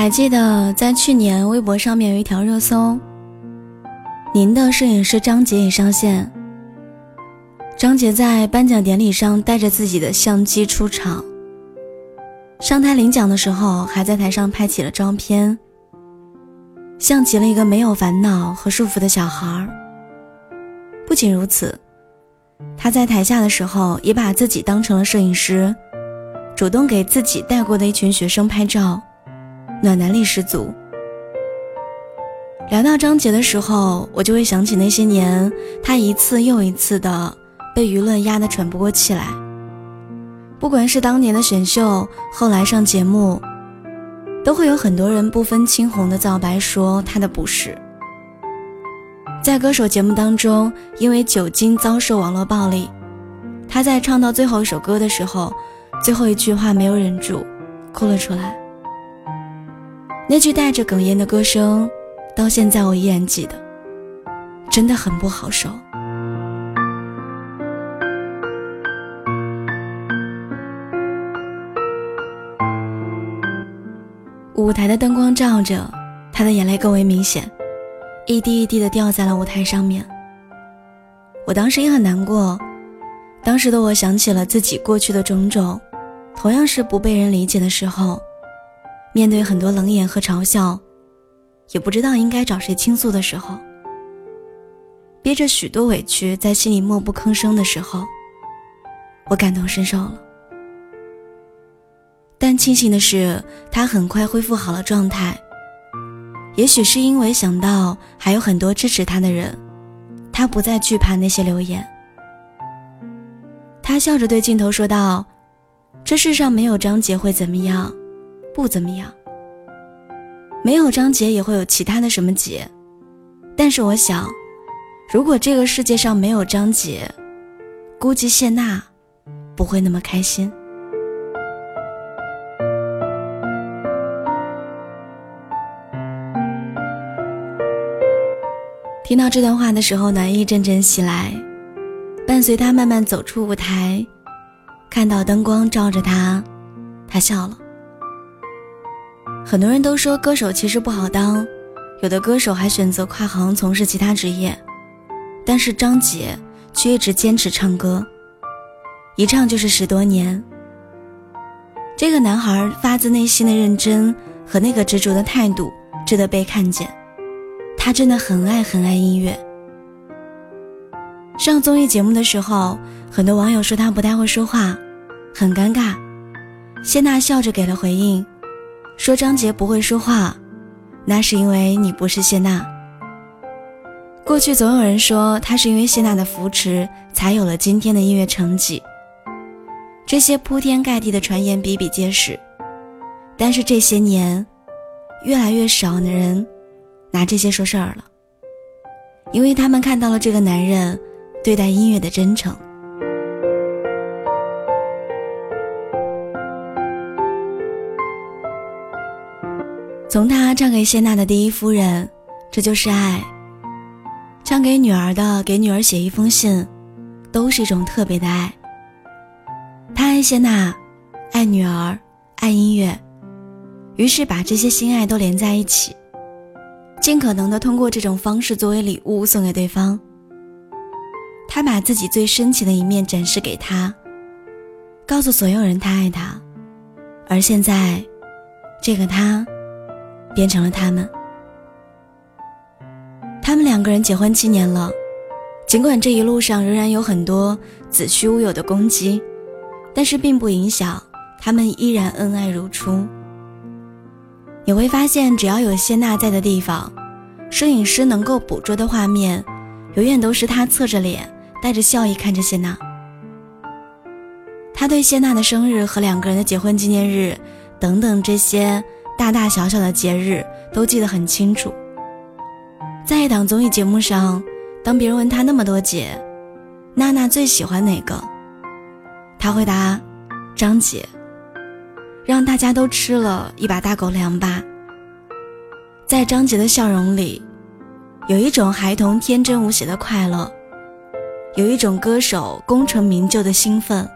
还记得在去年微博上面有一条热搜，您的摄影师张杰也上线。张杰在颁奖典礼上带着自己的相机出场，上台领奖的时候还在台上拍起了照片，像极了一个没有烦恼和束缚的小孩。不仅如此，他在台下的时候也把自己当成了摄影师，主动给自己带过的一群学生拍照。暖男力十足。聊到张杰的时候，我就会想起那些年他一次又一次的被舆论压得喘不过气来。不管是当年的选秀，后来上节目，都会有很多人不分青红的皂白说他的不是。在歌手节目当中，因为酒精遭受网络暴力，他在唱到最后一首歌的时候，最后一句话没有忍住，哭了出来。那句带着哽咽的歌声，到现在我依然记得，真的很不好受。舞台的灯光照着，他的眼泪更为明显，一滴一滴的掉在了舞台上面。我当时也很难过，当时的我想起了自己过去的种种，同样是不被人理解的时候。面对很多冷眼和嘲笑，也不知道应该找谁倾诉的时候，憋着许多委屈在心里默不吭声的时候，我感同身受了。但庆幸的是，他很快恢复好了状态。也许是因为想到还有很多支持他的人，他不再惧怕那些流言。他笑着对镜头说道：“这世上没有张杰会怎么样。”不怎么样，没有张杰也会有其他的什么杰，但是我想，如果这个世界上没有张杰，估计谢娜不会那么开心。听到这段话的时候，暖意阵阵袭来，伴随他慢慢走出舞台，看到灯光照着他，他笑了。很多人都说歌手其实不好当，有的歌手还选择跨行从事其他职业，但是张杰却一直坚持唱歌，一唱就是十多年。这个男孩发自内心的认真和那个执着的态度值得被看见，他真的很爱很爱音乐。上综艺节目的时候，很多网友说他不太会说话，很尴尬，谢娜笑着给了回应。说张杰不会说话，那是因为你不是谢娜。过去总有人说他是因为谢娜的扶持才有了今天的音乐成绩，这些铺天盖地的传言比比皆是。但是这些年，越来越少的人拿这些说事儿了，因为他们看到了这个男人对待音乐的真诚。从他唱给谢娜的第一夫人，这就是爱；唱给女儿的，给女儿写一封信，都是一种特别的爱。他爱谢娜，爱女儿，爱音乐，于是把这些心爱都连在一起，尽可能的通过这种方式作为礼物送给对方。他把自己最深情的一面展示给他，告诉所有人他爱他，而现在，这个他。变成了他们。他们两个人结婚七年了，尽管这一路上仍然有很多子虚乌有的攻击，但是并不影响他们依然恩爱如初。你会发现，只要有谢娜在的地方，摄影师能够捕捉的画面，永远都是他侧着脸，带着笑意看着谢娜。他对谢娜的生日和两个人的结婚纪念日，等等这些。大大小小的节日都记得很清楚。在一档综艺节目上，当别人问他那么多节，娜娜最喜欢哪个？他回答：张杰。让大家都吃了一把大狗粮吧。在张杰的笑容里，有一种孩童天真无邪的快乐，有一种歌手功成名就的兴奋，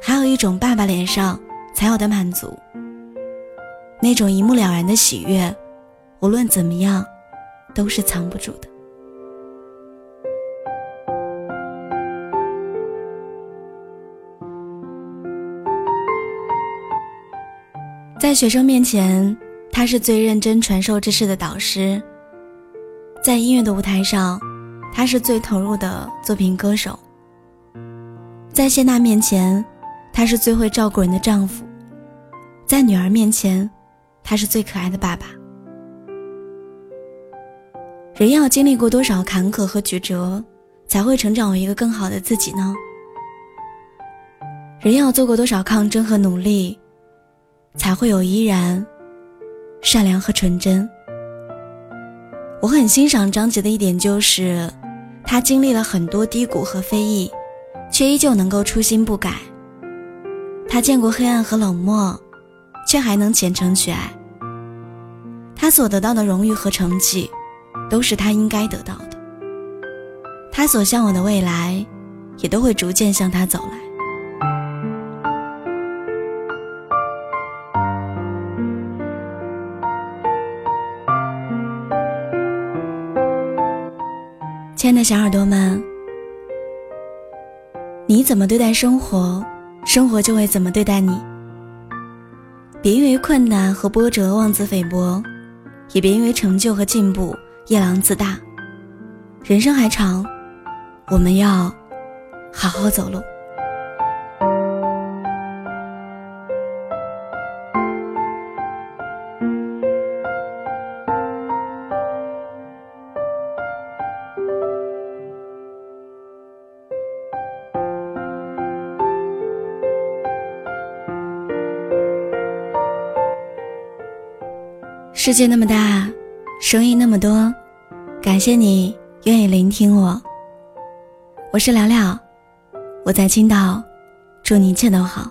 还有一种爸爸脸上才有的满足。那种一目了然的喜悦，无论怎么样，都是藏不住的。在学生面前，他是最认真传授知识的导师；在音乐的舞台上，他是最投入的作品歌手；在谢娜面前，他是最会照顾人的丈夫；在女儿面前，他是最可爱的爸爸。人要经历过多少坎坷和曲折，才会成长为一个更好的自己呢？人要做过多少抗争和努力？才会有依然善良和纯真。我很欣赏张杰的一点就是，他经历了很多低谷和非议，却依旧能够初心不改。他见过黑暗和冷漠，却还能虔诚去爱。他所得到的荣誉和成绩，都是他应该得到的。他所向往的未来，也都会逐渐向他走来。亲爱的小耳朵们，你怎么对待生活，生活就会怎么对待你。别因为困难和波折妄自菲薄，也别因为成就和进步夜郎自大。人生还长，我们要好好走路。世界那么大，声音那么多，感谢你愿意聆听我。我是聊聊，我在青岛，祝你一切都好。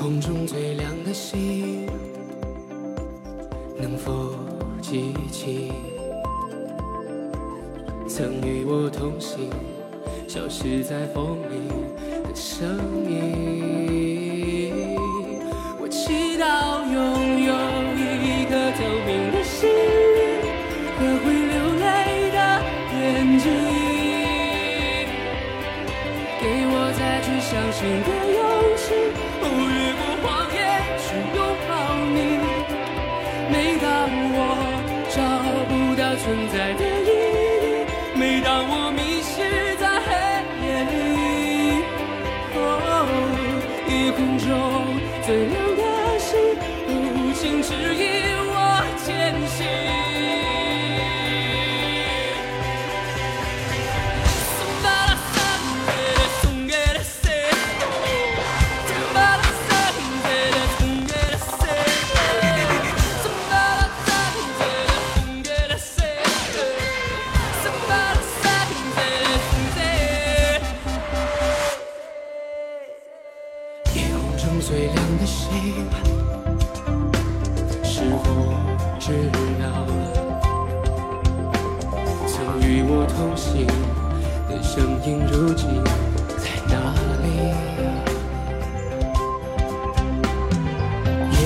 空中最亮的星，能否记起曾与我同行，消失在风里的？声音，我祈祷拥有一颗透明的心和会流泪的眼睛，给我再去相信的勇气，最亮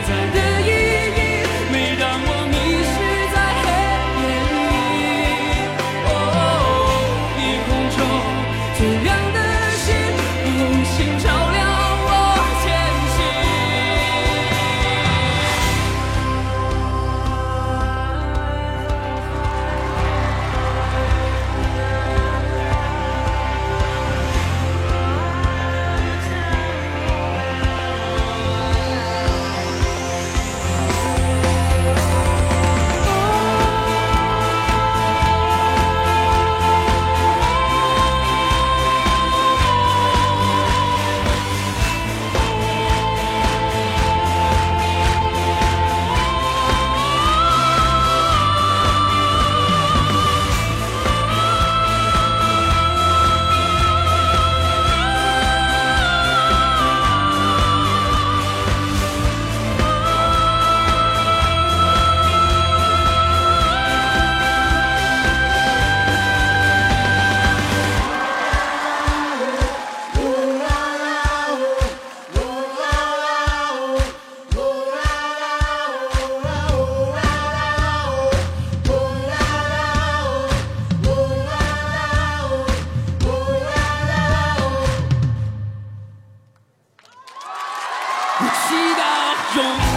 在我祈祷拥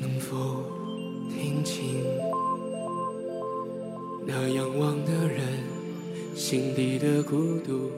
能否听清那仰望的人心底的孤独？